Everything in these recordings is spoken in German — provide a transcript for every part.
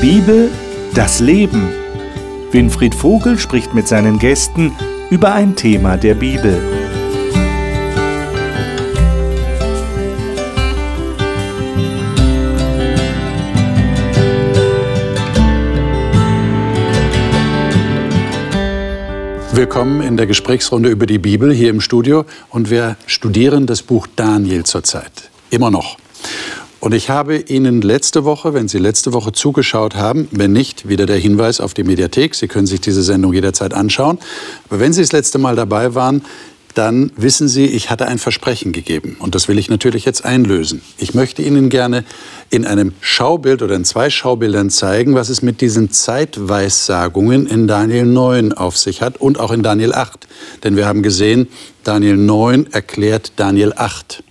Bibel, das Leben. Winfried Vogel spricht mit seinen Gästen über ein Thema der Bibel. Willkommen in der Gesprächsrunde über die Bibel hier im Studio und wir studieren das Buch Daniel zurzeit. Immer noch. Und ich habe Ihnen letzte Woche, wenn Sie letzte Woche zugeschaut haben, wenn nicht, wieder der Hinweis auf die Mediathek. Sie können sich diese Sendung jederzeit anschauen. Aber wenn Sie das letzte Mal dabei waren, dann wissen Sie, ich hatte ein Versprechen gegeben. Und das will ich natürlich jetzt einlösen. Ich möchte Ihnen gerne in einem Schaubild oder in zwei Schaubildern zeigen, was es mit diesen Zeitweissagungen in Daniel 9 auf sich hat und auch in Daniel 8. Denn wir haben gesehen, Daniel 9 erklärt Daniel 8.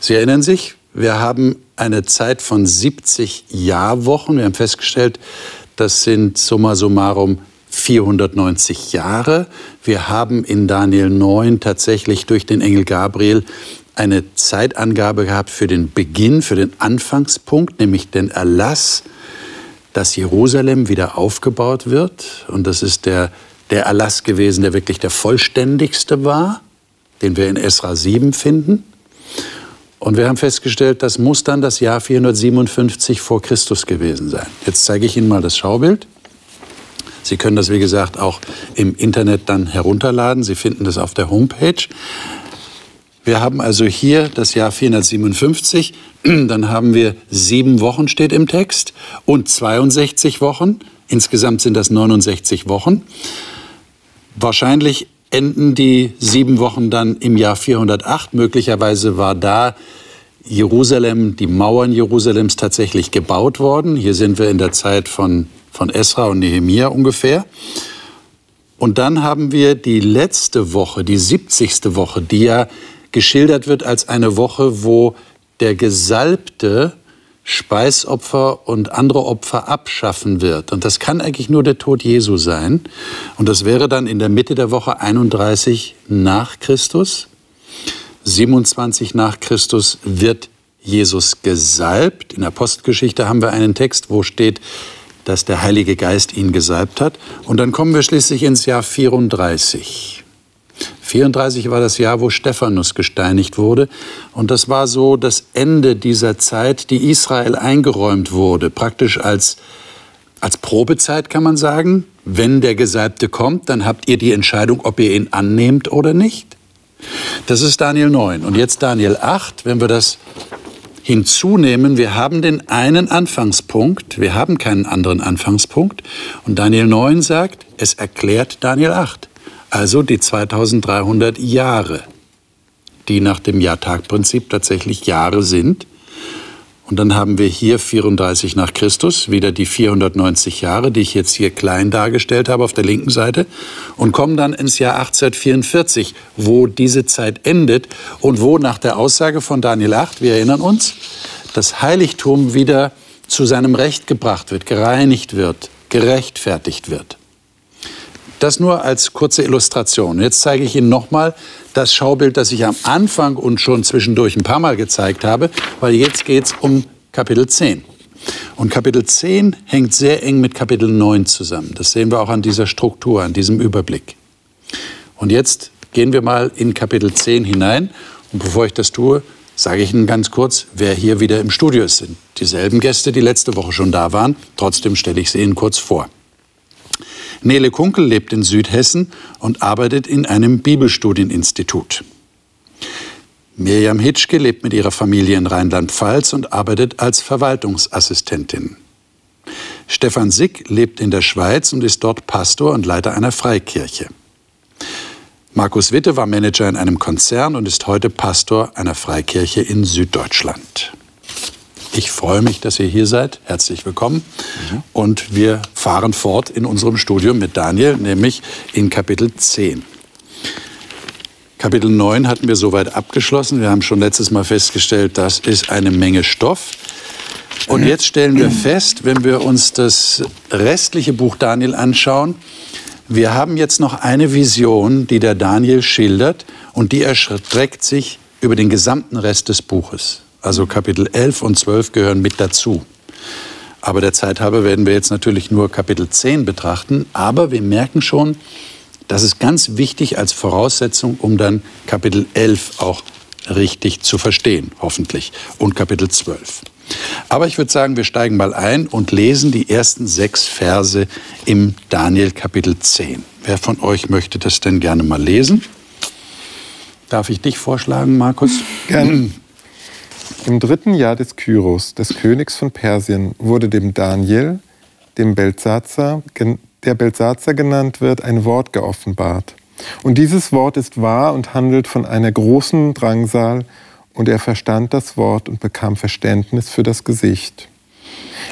Sie erinnern sich, wir haben eine Zeit von 70 Jahrwochen. Wir haben festgestellt, das sind summa summarum 490 Jahre. Wir haben in Daniel 9 tatsächlich durch den Engel Gabriel eine Zeitangabe gehabt für den Beginn, für den Anfangspunkt, nämlich den Erlass, dass Jerusalem wieder aufgebaut wird. Und das ist der, der Erlass gewesen, der wirklich der vollständigste war, den wir in Esra 7 finden. Und wir haben festgestellt, das muss dann das Jahr 457 vor Christus gewesen sein. Jetzt zeige ich Ihnen mal das Schaubild. Sie können das, wie gesagt, auch im Internet dann herunterladen. Sie finden das auf der Homepage. Wir haben also hier das Jahr 457, dann haben wir sieben Wochen, steht im Text, und 62 Wochen. Insgesamt sind das 69 Wochen. Wahrscheinlich enden die sieben Wochen dann im Jahr 408. Möglicherweise war da Jerusalem, die Mauern Jerusalems tatsächlich gebaut worden. Hier sind wir in der Zeit von, von Esra und Nehemia ungefähr. Und dann haben wir die letzte Woche, die 70. Woche, die ja geschildert wird als eine Woche, wo der Gesalbte Speisopfer und andere Opfer abschaffen wird. Und das kann eigentlich nur der Tod Jesu sein. Und das wäre dann in der Mitte der Woche 31 nach Christus. 27 nach Christus wird Jesus gesalbt. In der Postgeschichte haben wir einen Text, wo steht, dass der Heilige Geist ihn gesalbt hat. Und dann kommen wir schließlich ins Jahr 34. 34 war das Jahr, wo Stephanus gesteinigt wurde. Und das war so das Ende dieser Zeit, die Israel eingeräumt wurde, praktisch als, als Probezeit kann man sagen. Wenn der Gesalbte kommt, dann habt ihr die Entscheidung, ob ihr ihn annehmt oder nicht. Das ist Daniel 9. Und jetzt Daniel 8, wenn wir das hinzunehmen, wir haben den einen Anfangspunkt, wir haben keinen anderen Anfangspunkt. Und Daniel 9 sagt, es erklärt Daniel 8 also die 2300 Jahre, die nach dem Jahrtagprinzip tatsächlich Jahre sind. Und dann haben wir hier 34 nach Christus, wieder die 490 Jahre, die ich jetzt hier klein dargestellt habe auf der linken Seite, und kommen dann ins Jahr 1844, wo diese Zeit endet und wo nach der Aussage von Daniel 8, wir erinnern uns, das Heiligtum wieder zu seinem Recht gebracht wird, gereinigt wird, gerechtfertigt wird. Das nur als kurze Illustration. Jetzt zeige ich Ihnen nochmal das Schaubild, das ich am Anfang und schon zwischendurch ein paar Mal gezeigt habe, weil jetzt geht es um Kapitel 10. Und Kapitel 10 hängt sehr eng mit Kapitel 9 zusammen. Das sehen wir auch an dieser Struktur, an diesem Überblick. Und jetzt gehen wir mal in Kapitel 10 hinein. Und bevor ich das tue, sage ich Ihnen ganz kurz, wer hier wieder im Studio ist. Dieselben Gäste, die letzte Woche schon da waren. Trotzdem stelle ich sie Ihnen kurz vor. Nele Kunkel lebt in Südhessen und arbeitet in einem Bibelstudieninstitut. Mirjam Hitschke lebt mit ihrer Familie in Rheinland-Pfalz und arbeitet als Verwaltungsassistentin. Stefan Sick lebt in der Schweiz und ist dort Pastor und Leiter einer Freikirche. Markus Witte war Manager in einem Konzern und ist heute Pastor einer Freikirche in Süddeutschland. Ich freue mich, dass ihr hier seid. Herzlich willkommen. Mhm. Und wir fahren fort in unserem Studium mit Daniel, nämlich in Kapitel 10. Kapitel 9 hatten wir soweit abgeschlossen. Wir haben schon letztes Mal festgestellt, das ist eine Menge Stoff. Und jetzt stellen wir fest, wenn wir uns das restliche Buch Daniel anschauen, wir haben jetzt noch eine Vision, die der Daniel schildert und die erstreckt sich über den gesamten Rest des Buches. Also Kapitel 11 und 12 gehören mit dazu. Aber der Zeit halber werden wir jetzt natürlich nur Kapitel 10 betrachten. Aber wir merken schon, das ist ganz wichtig als Voraussetzung, um dann Kapitel 11 auch richtig zu verstehen, hoffentlich. Und Kapitel 12. Aber ich würde sagen, wir steigen mal ein und lesen die ersten sechs Verse im Daniel Kapitel 10. Wer von euch möchte das denn gerne mal lesen? Darf ich dich vorschlagen, Markus? Gerne. Im dritten Jahr des Kyros, des Königs von Persien, wurde dem Daniel, dem Belsazar, der Belsazar genannt wird, ein Wort geoffenbart. Und dieses Wort ist wahr und handelt von einer großen Drangsal, und er verstand das Wort und bekam Verständnis für das Gesicht.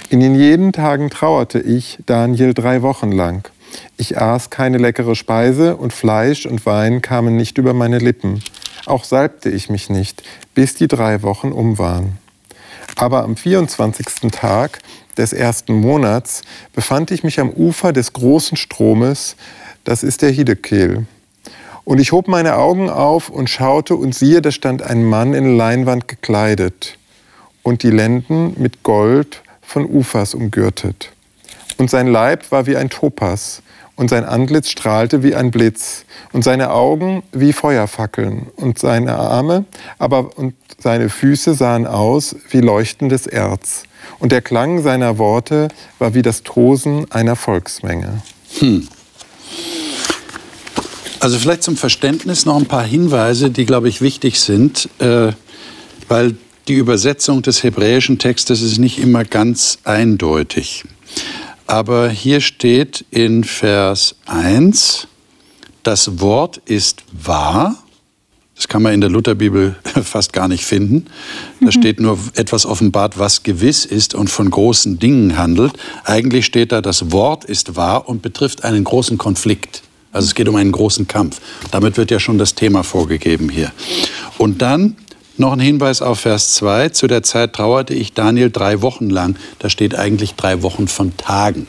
In den jeden Tagen trauerte ich, Daniel, drei Wochen lang. Ich aß keine leckere Speise und Fleisch und Wein kamen nicht über meine Lippen. Auch salbte ich mich nicht, bis die drei Wochen um waren. Aber am 24. Tag des ersten Monats befand ich mich am Ufer des großen Stromes, das ist der Hidekel. Und ich hob meine Augen auf und schaute, und siehe, da stand ein Mann in Leinwand gekleidet und die Lenden mit Gold von Ufers umgürtet. Und sein Leib war wie ein Topas, und sein Antlitz strahlte wie ein Blitz, und seine Augen wie Feuerfackeln, und seine Arme aber und seine Füße sahen aus wie leuchtendes Erz. Und der Klang seiner Worte war wie das Tosen einer Volksmenge. Hm. Also vielleicht zum Verständnis noch ein paar Hinweise, die, glaube ich, wichtig sind, äh, weil die Übersetzung des hebräischen Textes ist nicht immer ganz eindeutig. Aber hier steht in Vers 1, das Wort ist wahr. Das kann man in der Lutherbibel fast gar nicht finden. Da mhm. steht nur etwas offenbart, was gewiss ist und von großen Dingen handelt. Eigentlich steht da, das Wort ist wahr und betrifft einen großen Konflikt. Also es geht um einen großen Kampf. Damit wird ja schon das Thema vorgegeben hier. Und dann noch ein Hinweis auf Vers 2. Zu der Zeit trauerte ich Daniel drei Wochen lang. Da steht eigentlich drei Wochen von Tagen.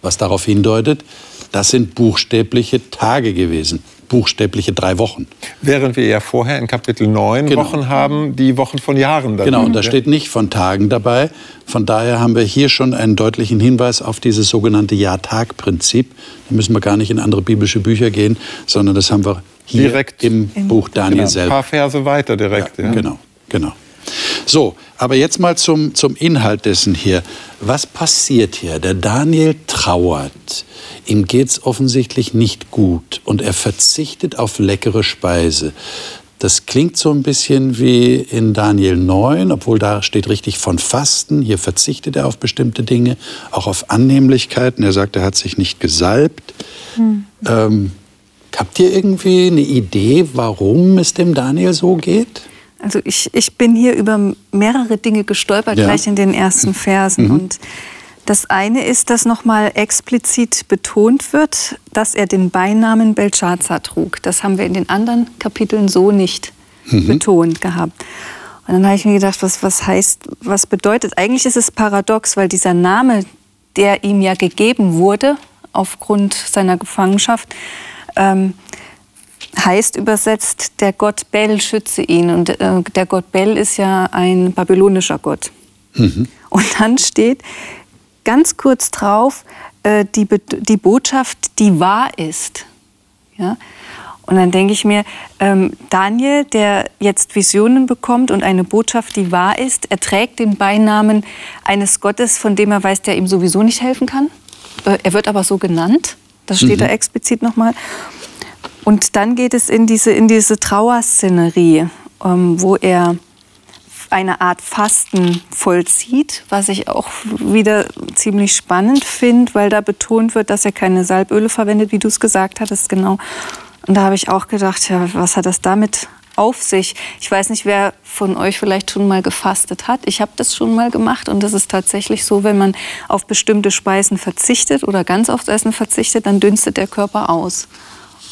Was darauf hindeutet, das sind buchstäbliche Tage gewesen buchstäbliche drei Wochen. Während wir ja vorher in Kapitel 9 genau. Wochen haben, die Wochen von Jahren. Dann genau, und da steht nicht von Tagen dabei. Von daher haben wir hier schon einen deutlichen Hinweis auf dieses sogenannte Jahr-Tag-Prinzip. Da müssen wir gar nicht in andere biblische Bücher gehen, sondern das haben wir hier direkt im, im Buch Daniel genau. selber. Ein paar Verse weiter direkt. Ja, ja. Genau, genau. So, aber jetzt mal zum, zum Inhalt dessen hier. Was passiert hier? Der Daniel trauert. Ihm geht es offensichtlich nicht gut und er verzichtet auf leckere Speise. Das klingt so ein bisschen wie in Daniel 9, obwohl da steht richtig von Fasten. Hier verzichtet er auf bestimmte Dinge, auch auf Annehmlichkeiten. Er sagt, er hat sich nicht gesalbt. Hm. Ähm, habt ihr irgendwie eine Idee, warum es dem Daniel so geht? Also ich, ich bin hier über mehrere Dinge gestolpert, ja. gleich in den ersten Versen. Mhm. Und das eine ist, dass nochmal explizit betont wird, dass er den Beinamen Belshazzar trug. Das haben wir in den anderen Kapiteln so nicht mhm. betont gehabt. Und dann habe ich mir gedacht, was, was heißt, was bedeutet, eigentlich ist es paradox, weil dieser Name, der ihm ja gegeben wurde, aufgrund seiner Gefangenschaft, ähm, heißt übersetzt, der Gott Bel schütze ihn. Und äh, der Gott Bel ist ja ein babylonischer Gott. Mhm. Und dann steht ganz kurz drauf äh, die, die Botschaft, die wahr ist. Ja? Und dann denke ich mir, ähm, Daniel, der jetzt Visionen bekommt und eine Botschaft, die wahr ist, er trägt den Beinamen eines Gottes, von dem er weiß, der ihm sowieso nicht helfen kann. Äh, er wird aber so genannt. Das steht mhm. da explizit nochmal. Und dann geht es in diese, in diese Trauerszenerie, ähm, wo er eine Art Fasten vollzieht, was ich auch wieder ziemlich spannend finde, weil da betont wird, dass er keine Salböle verwendet, wie du es gesagt hattest, genau. Und da habe ich auch gedacht, ja, was hat das damit auf sich? Ich weiß nicht, wer von euch vielleicht schon mal gefastet hat. Ich habe das schon mal gemacht und das ist tatsächlich so, wenn man auf bestimmte Speisen verzichtet oder ganz aufs Essen verzichtet, dann dünstet der Körper aus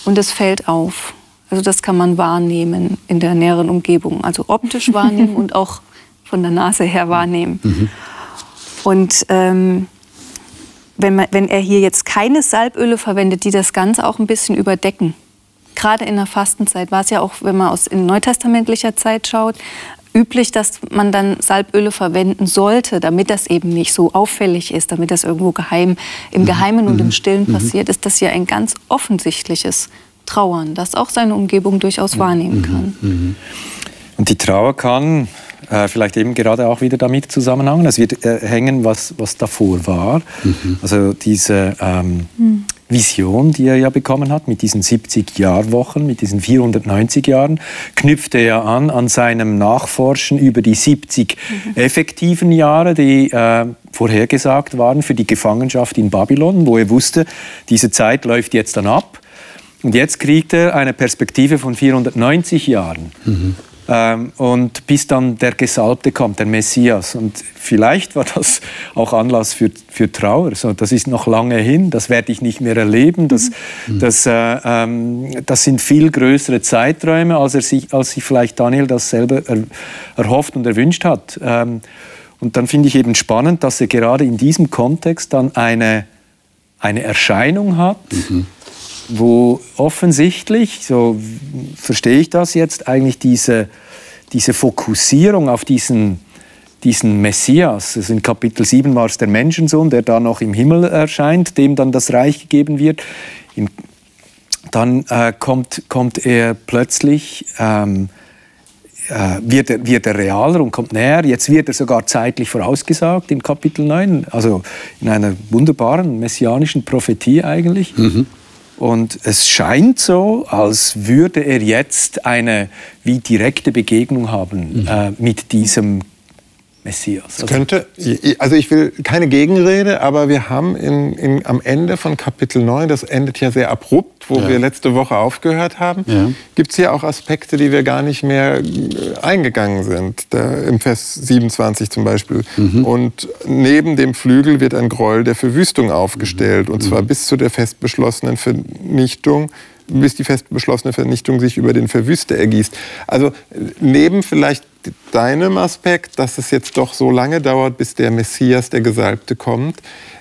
und es fällt auf. Also das kann man wahrnehmen in der näheren Umgebung. Also optisch wahrnehmen und auch von der Nase her wahrnehmen. Mhm. Und ähm, wenn, man, wenn er hier jetzt keine Salböle verwendet, die das Ganze auch ein bisschen überdecken, gerade in der Fastenzeit war es ja auch, wenn man aus in neutestamentlicher Zeit schaut, üblich, dass man dann Salböle verwenden sollte, damit das eben nicht so auffällig ist, damit das irgendwo geheim, im Geheimen und im Stillen passiert, ist das ja ein ganz offensichtliches Trauern, das auch seine Umgebung durchaus wahrnehmen kann. Und die Trauer kann äh, vielleicht eben gerade auch wieder damit zusammenhängen. Es wird äh, hängen, was, was davor war. Mhm. Also diese ähm, mhm. Vision, die er ja bekommen hat mit diesen 70 Jahrwochen, mit diesen 490 Jahren, knüpfte er an an seinem Nachforschen über die 70 mhm. effektiven Jahre, die äh, vorhergesagt waren für die Gefangenschaft in Babylon, wo er wusste, diese Zeit läuft jetzt dann ab. Und jetzt kriegt er eine Perspektive von 490 Jahren. Mhm. Ähm, und bis dann der Gesalbte kommt, der Messias. Und vielleicht war das auch Anlass für, für Trauer. So, das ist noch lange hin, das werde ich nicht mehr erleben. Das, mhm. das, äh, ähm, das sind viel größere Zeiträume, als, er sich, als sich vielleicht Daniel das selber er, erhofft und erwünscht hat. Ähm, und dann finde ich eben spannend, dass er gerade in diesem Kontext dann eine, eine Erscheinung hat. Mhm wo offensichtlich, so verstehe ich das jetzt, eigentlich diese, diese Fokussierung auf diesen, diesen Messias, also in Kapitel 7 war es der Menschensohn, der da noch im Himmel erscheint, dem dann das Reich gegeben wird. Dann äh, kommt, kommt er plötzlich, ähm, äh, wird, er, wird er realer und kommt näher. Jetzt wird er sogar zeitlich vorausgesagt in Kapitel 9, also in einer wunderbaren messianischen Prophetie eigentlich. Mhm. Und es scheint so, als würde er jetzt eine wie direkte Begegnung haben mhm. äh, mit diesem Messias. Also könnte, also ich will keine Gegenrede, aber wir haben in, in, am Ende von Kapitel 9, das endet ja sehr abrupt, wo ja. wir letzte Woche aufgehört haben, ja. gibt es hier auch Aspekte, die wir gar nicht mehr äh, eingegangen sind. Da, Im Vers 27 zum Beispiel. Mhm. Und neben dem Flügel wird ein Gräuel der Verwüstung aufgestellt, mhm. und zwar bis zu der fest beschlossenen Vernichtung bis die fest beschlossene Vernichtung sich über den Verwüster ergießt. Also neben vielleicht deinem Aspekt, dass es jetzt doch so lange dauert, bis der Messias, der Gesalbte, kommt,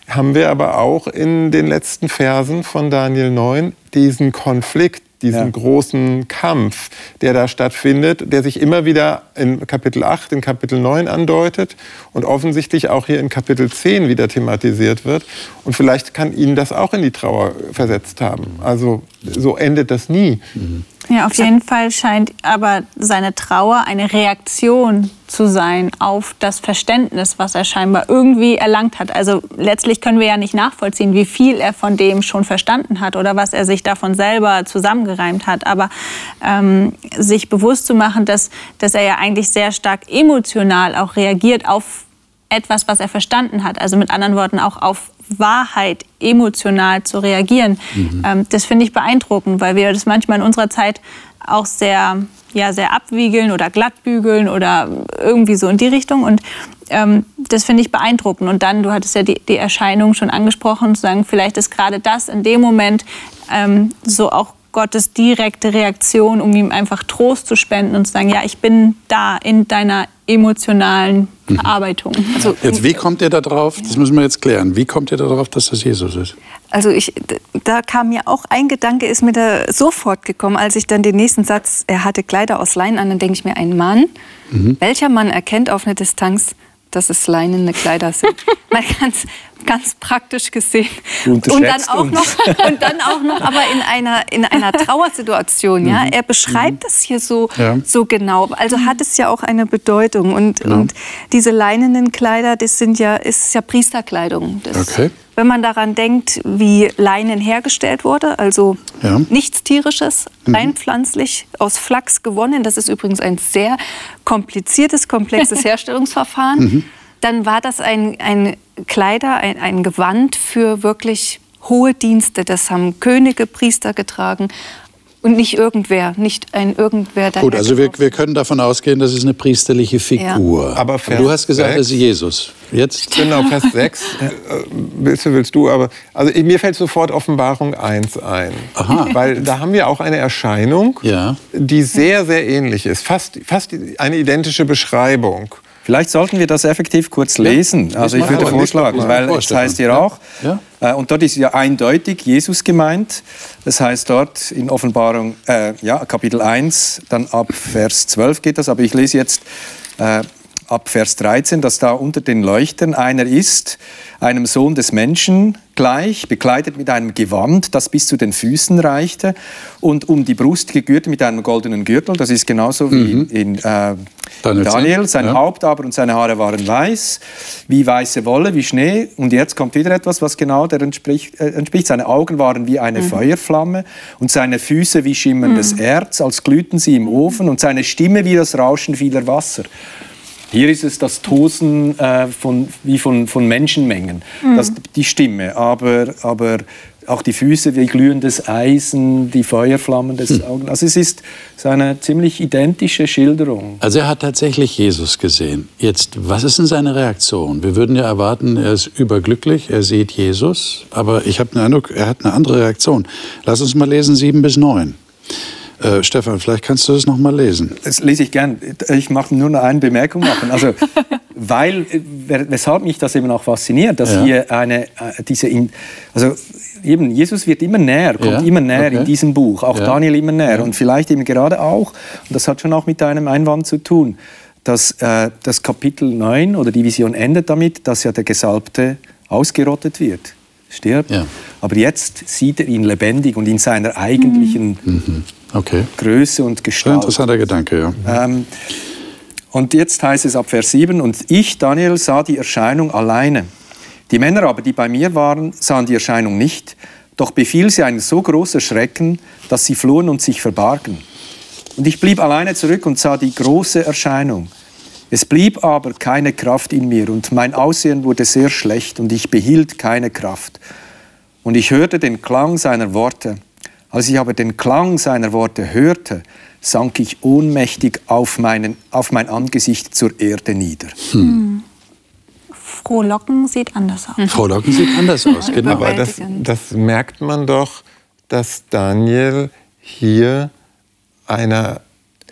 haben wir aber auch in den letzten Versen von Daniel 9 diesen Konflikt diesen ja. großen Kampf, der da stattfindet, der sich immer wieder in Kapitel 8, in Kapitel 9 andeutet und offensichtlich auch hier in Kapitel 10 wieder thematisiert wird. Und vielleicht kann Ihnen das auch in die Trauer versetzt haben. Also so endet das nie. Mhm. Ja, auf jeden Fall scheint aber seine Trauer eine Reaktion zu sein auf das Verständnis, was er scheinbar irgendwie erlangt hat. Also letztlich können wir ja nicht nachvollziehen, wie viel er von dem schon verstanden hat oder was er sich davon selber zusammengereimt hat. Aber ähm, sich bewusst zu machen, dass, dass er ja eigentlich sehr stark emotional auch reagiert auf etwas, was er verstanden hat. Also mit anderen Worten auch auf Wahrheit emotional zu reagieren. Mhm. Ähm, das finde ich beeindruckend, weil wir das manchmal in unserer Zeit auch sehr, ja, sehr abwiegeln oder glattbügeln oder irgendwie so in die Richtung. Und ähm, das finde ich beeindruckend. Und dann, du hattest ja die, die Erscheinung schon angesprochen, zu sagen, vielleicht ist gerade das in dem Moment ähm, so auch Gottes direkte Reaktion, um ihm einfach Trost zu spenden und zu sagen, ja, ich bin da in deiner emotionalen mhm. Verarbeitung. Also, jetzt, wie kommt ihr da drauf? Das müssen wir jetzt klären. Wie kommt ihr da drauf, dass das Jesus ist? Also ich, da kam mir auch ein Gedanke, ist mir da sofort gekommen, als ich dann den nächsten Satz, er hatte Kleider aus Leinen an, dann denke ich mir, ein Mann, mhm. welcher Mann erkennt auf eine Distanz, dass es leinene Kleider sind. Mal ganz, ganz praktisch gesehen. Und dann auch uns. noch, und dann auch noch, aber in einer, in einer Trauersituation. Ja? Mhm. Er beschreibt es mhm. hier so, ja. so genau. Also hat es ja auch eine Bedeutung. Und, ja. und diese leinenen Kleider, das sind ja, ist ja Priesterkleidung. Das, okay wenn man daran denkt, wie Leinen hergestellt wurde, also ja. nichts tierisches, mhm. rein pflanzlich, aus Flachs gewonnen. Das ist übrigens ein sehr kompliziertes, komplexes Herstellungsverfahren. Mhm. Dann war das ein, ein Kleider, ein, ein Gewand für wirklich hohe Dienste. Das haben Könige, Priester getragen, und nicht irgendwer, nicht ein irgendwer. Gut, also wir, wir können davon ausgehen, das ist eine priesterliche Figur. Ja. Aber, aber du hast gesagt, 6, das ist Jesus. Jetzt? Genau, Vers 6. Äh, willst du, willst du, aber also mir fällt sofort Offenbarung 1 ein. Aha. Weil da haben wir auch eine Erscheinung, ja. die sehr, sehr ähnlich ist. Fast, fast eine identische Beschreibung. Vielleicht sollten wir das effektiv kurz lesen. Ja, also ich würde vorschlagen, weil es heißt hier auch, ja. äh, und dort ist ja eindeutig Jesus gemeint. Das heißt dort in Offenbarung, äh, ja, Kapitel 1, dann ab Vers 12 geht das, aber ich lese jetzt äh, ab Vers 13, dass da unter den Leuchtern einer ist, einem Sohn des Menschen gleich, bekleidet mit einem Gewand, das bis zu den Füßen reichte und um die Brust gegürtet mit einem goldenen Gürtel. Das ist genauso wie Mhm. in äh, Daniel Daniel. 10, Sein ja. Haupt aber und seine Haare waren weiß, wie weiße Wolle, wie Schnee. Und jetzt kommt wieder etwas, was genau der entspricht. Äh, entspricht. Seine Augen waren wie eine Feuerflamme und seine Füße wie schimmerndes Erz, als glühten sie im Ofen und seine Stimme wie das Rauschen vieler Wasser. Hier ist es das Tosen äh, von, wie von, von Menschenmengen, das, die Stimme, aber, aber auch die Füße wie glühendes Eisen, die Feuerflammen des Augen. Also es ist so eine ziemlich identische Schilderung. Also er hat tatsächlich Jesus gesehen. Jetzt, was ist denn seine Reaktion? Wir würden ja erwarten, er ist überglücklich, er sieht Jesus, aber ich habe den Eindruck, er hat eine andere Reaktion. Lass uns mal lesen, 7 bis 9. Äh, Stefan, vielleicht kannst du das noch mal lesen. Das lese ich gern. Ich mache nur noch eine Bemerkung machen. Also, weil, weshalb mich das eben auch fasziniert, dass Ja. hier eine, äh, diese, also eben, Jesus wird immer näher, kommt Ja, immer näher okay. in diesem Buch, auch Ja. Daniel immer näher und vielleicht eben gerade auch, und das hat schon auch mit deinem Einwand zu tun, dass äh, das Kapitel 9 oder die Vision endet damit, dass ja der Gesalbte ausgerottet wird, stirbt. Ja. Aber jetzt sieht er ihn lebendig und in seiner eigentlichen Okay. Größe und Gestalt. interessanter Gedanke, ja. Ähm, und jetzt heißt es ab Vers 7, und ich, Daniel, sah die Erscheinung alleine. Die Männer aber, die bei mir waren, sahen die Erscheinung nicht, doch befiel sie ein so großer Schrecken, dass sie flohen und sich verbargen. Und ich blieb alleine zurück und sah die große Erscheinung. Es blieb aber keine Kraft in mir und mein Aussehen wurde sehr schlecht und ich behielt keine Kraft. Und ich hörte den Klang seiner Worte. Als ich aber den Klang seiner Worte hörte, sank ich ohnmächtig auf, meinen, auf mein Angesicht zur Erde nieder. Frohlocken sieht anders aus. Frau Locken sieht anders aus, genau. Aber das, das merkt man doch, dass Daniel hier einer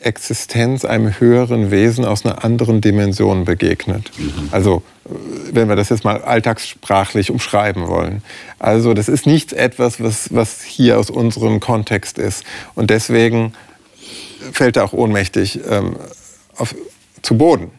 Existenz, einem höheren Wesen aus einer anderen Dimension begegnet. Also, äh, wenn wir das jetzt mal alltagssprachlich umschreiben wollen. Also, das ist nicht etwas, was, was hier aus unserem Kontext ist. Und deswegen fällt er auch ohnmächtig ähm, auf, zu Boden.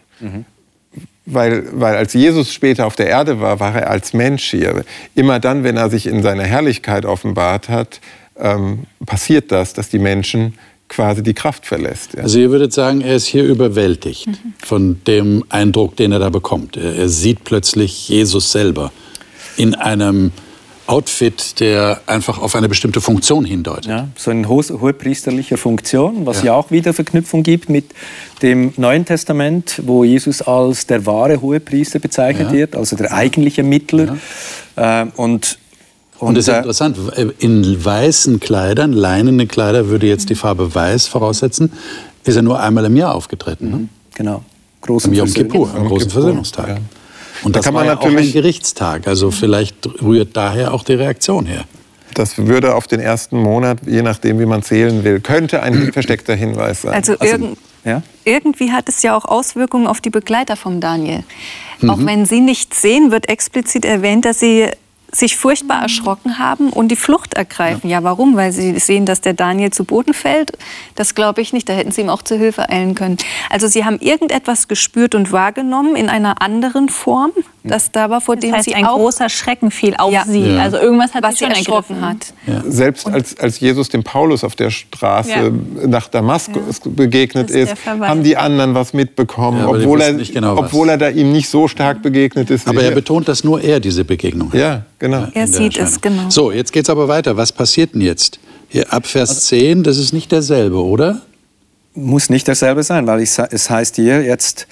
Weil, weil als Jesus später auf der Erde war, war er als Mensch hier. Immer dann, wenn er sich in seiner Herrlichkeit offenbart hat, ähm, passiert das, dass die Menschen quasi die Kraft verlässt. Ja. Also ihr würdet sagen, er ist hier überwältigt von dem Eindruck, den er da bekommt. Er, er sieht plötzlich Jesus selber in einem Outfit, der einfach auf eine bestimmte Funktion hindeutet. Ja, so in ho hohepriesterlicher Funktion, was ja. auch wieder Verknüpfung gibt mit dem Neuen Testament, wo Jesus als der wahre Hohepriester bezeichnet Ja. wird, also der eigentliche Mittler. Ähm, und, Und das ist interessant, in weißen Kleidern, leinene Kleider würde jetzt die Farbe weiß voraussetzen, ist er nur einmal im Jahr aufgetreten. Ne? Genau. Großen Am Yom Kippur, am großen Versöhnungstag. ja. Und Da das kann war man ja auch ein Gerichtstag. Also vielleicht rührt daher auch die Reaktion her. Das würde auf den ersten Monat, je nachdem, wie man zählen will, könnte ein versteckter Hinweis sein. Also, irgend, ja? irgendwie hat es ja auch Auswirkungen auf die Begleiter vom Daniel. Mhm. Auch wenn sie nichts sehen, wird explizit erwähnt, dass sie sich furchtbar erschrocken haben und die Flucht ergreifen. Ja, warum? Weil sie sehen, dass der Daniel zu Boden fällt. Das glaube ich nicht. Da hätten sie ihm auch zur Hilfe eilen können. Also sie haben irgendetwas gespürt und wahrgenommen in einer anderen Form. Das da war, vor dem Das heißt, sie ein auch großer Schrecken fiel auf Ja. sie. Ja. Also irgendwas hat was sie schon erschrocken ergriffen. hat. Selbst als, als Jesus dem Paulus auf der Straße Ja. nach Damaskus begegnet Das ist ist, haben die anderen was mitbekommen, Ja, obwohl, er, genau, was. obwohl er da ihm nicht so stark begegnet ist. Aber er betont, dass nur er diese Begegnung hat. Ja, genau. Er sieht es, genau. So, jetzt geht's aber weiter. Was passiert denn jetzt? Hier, ab Vers 10, das ist nicht derselbe, oder? Muss nicht derselbe sein, weil ich, es heißt hier jetzt,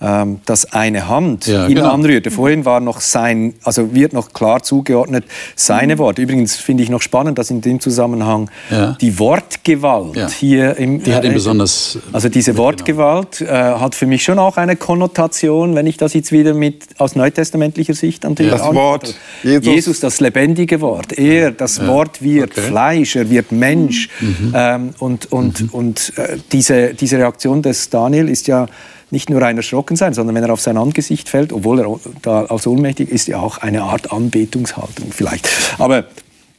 ähm, dass eine Hand Ja, ihn genau. anrührte. Vorhin war noch sein, also wird noch klar zugeordnet seine Mhm. Worte. Übrigens finde ich noch spannend, dass in dem Zusammenhang Ja. die Wortgewalt Ja. hier im Die hat ihn äh, besonders Also diese. Wortgewalt äh, hat für mich schon auch eine Konnotation, wenn ich das jetzt wieder mit aus neutestamentlicher Sicht natürlich Das anschaue. Wort, Jesus. Jesus, das lebendige Wort. Er, das Wort wird okay. Fleisch, er wird Mensch. Mhm. Ähm, und und, und äh, diese, diese Reaktion des Daniel ist ja nicht nur ein Erschrocken sein, sondern wenn er auf sein Angesicht fällt, obwohl er da als ohnmächtig ist, ja auch eine Art Anbetungshaltung vielleicht. Aber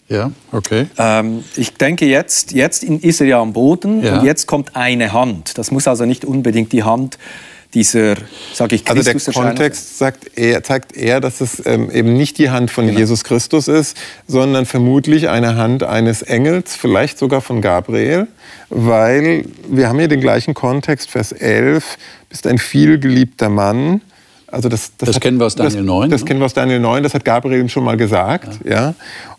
ja, okay. Ähm, ich denke, jetzt, jetzt ist er ja am Boden ja. und jetzt kommt eine Hand. Das muss also nicht unbedingt die Hand dieser, sage ich, Christus Also der Kontext sagt eher, zeigt eher, dass es ähm, eben nicht die Hand von genau. Jesus Christus ist, sondern vermutlich eine Hand eines Engels, vielleicht sogar von Gabriel, weil wir haben hier den gleichen Kontext, Vers 11, bist ein vielgeliebter Mann. Also das, das, das hat, kennen wir aus Daniel 9. Das, das, kennen wir aus Daniel 9, das hat Gabriel schon mal gesagt. Ja. ja.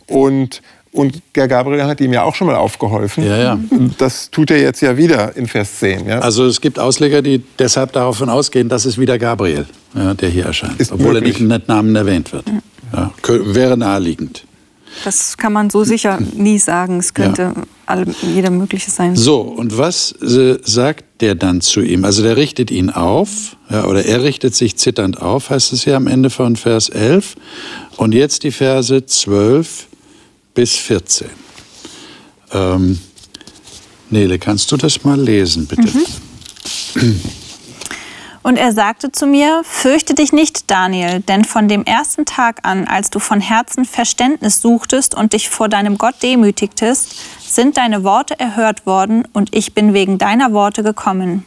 Und und der Gabriel hat ihm ja auch schon mal aufgeholfen. Ja, ja. Das tut er jetzt ja wieder in Vers 10. Ja? Also es gibt Ausleger, die deshalb davon ausgehen, dass es wieder Gabriel, ja, der hier erscheint. Ist obwohl möglich. er nicht mit Namen erwähnt wird. Ja, wäre naheliegend. Das kann man so sicher nie sagen. Es könnte ja. alle, jeder mögliche sein. So, und was äh, sagt der dann zu ihm? Also der richtet ihn auf, ja, oder er richtet sich zitternd auf, heißt es hier am Ende von Vers 11. Und jetzt die Verse 12 bis 14. Ähm, Nele, kannst du das mal lesen, bitte? Mhm. Und er sagte zu mir, fürchte dich nicht, Daniel, denn von dem ersten Tag an, als du von Herzen Verständnis suchtest und dich vor deinem Gott demütigtest, sind deine Worte erhört worden und ich bin wegen deiner Worte gekommen.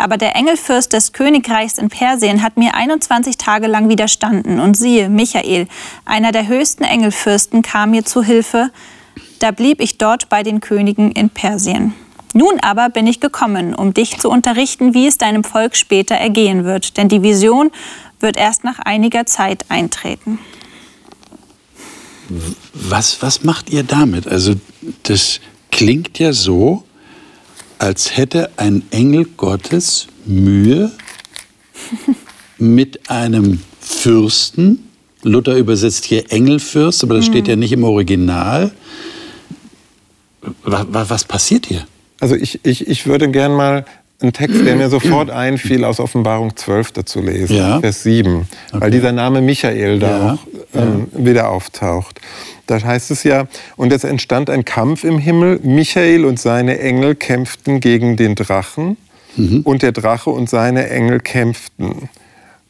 Aber der Engelfürst des Königreichs in Persien hat mir 21 Tage lang widerstanden. Und siehe, Michael, einer der höchsten Engelfürsten, kam mir zu Hilfe. Da blieb ich dort bei den Königen in Persien. Nun aber bin ich gekommen, um dich zu unterrichten, wie es deinem Volk später ergehen wird. Denn die Vision wird erst nach einiger Zeit eintreten. Was, was macht ihr damit? Also das klingt ja so, als hätte ein Engel Gottes Mühe mit einem Fürsten. Luther übersetzt hier Engelfürst, aber das steht ja nicht im Original. Was, passiert hier? Also ich, ich, ich würde gern mal einen Text, der mir sofort einfiel, aus Offenbarung 12 dazu lesen, ja. Vers 7, okay. weil dieser Name Michael da ja. auch ähm, ja. wieder auftaucht. Da heißt es ja, und es entstand ein Kampf im Himmel. Michael und seine Engel kämpften gegen den Drachen mhm. und der Drache und seine Engel kämpften.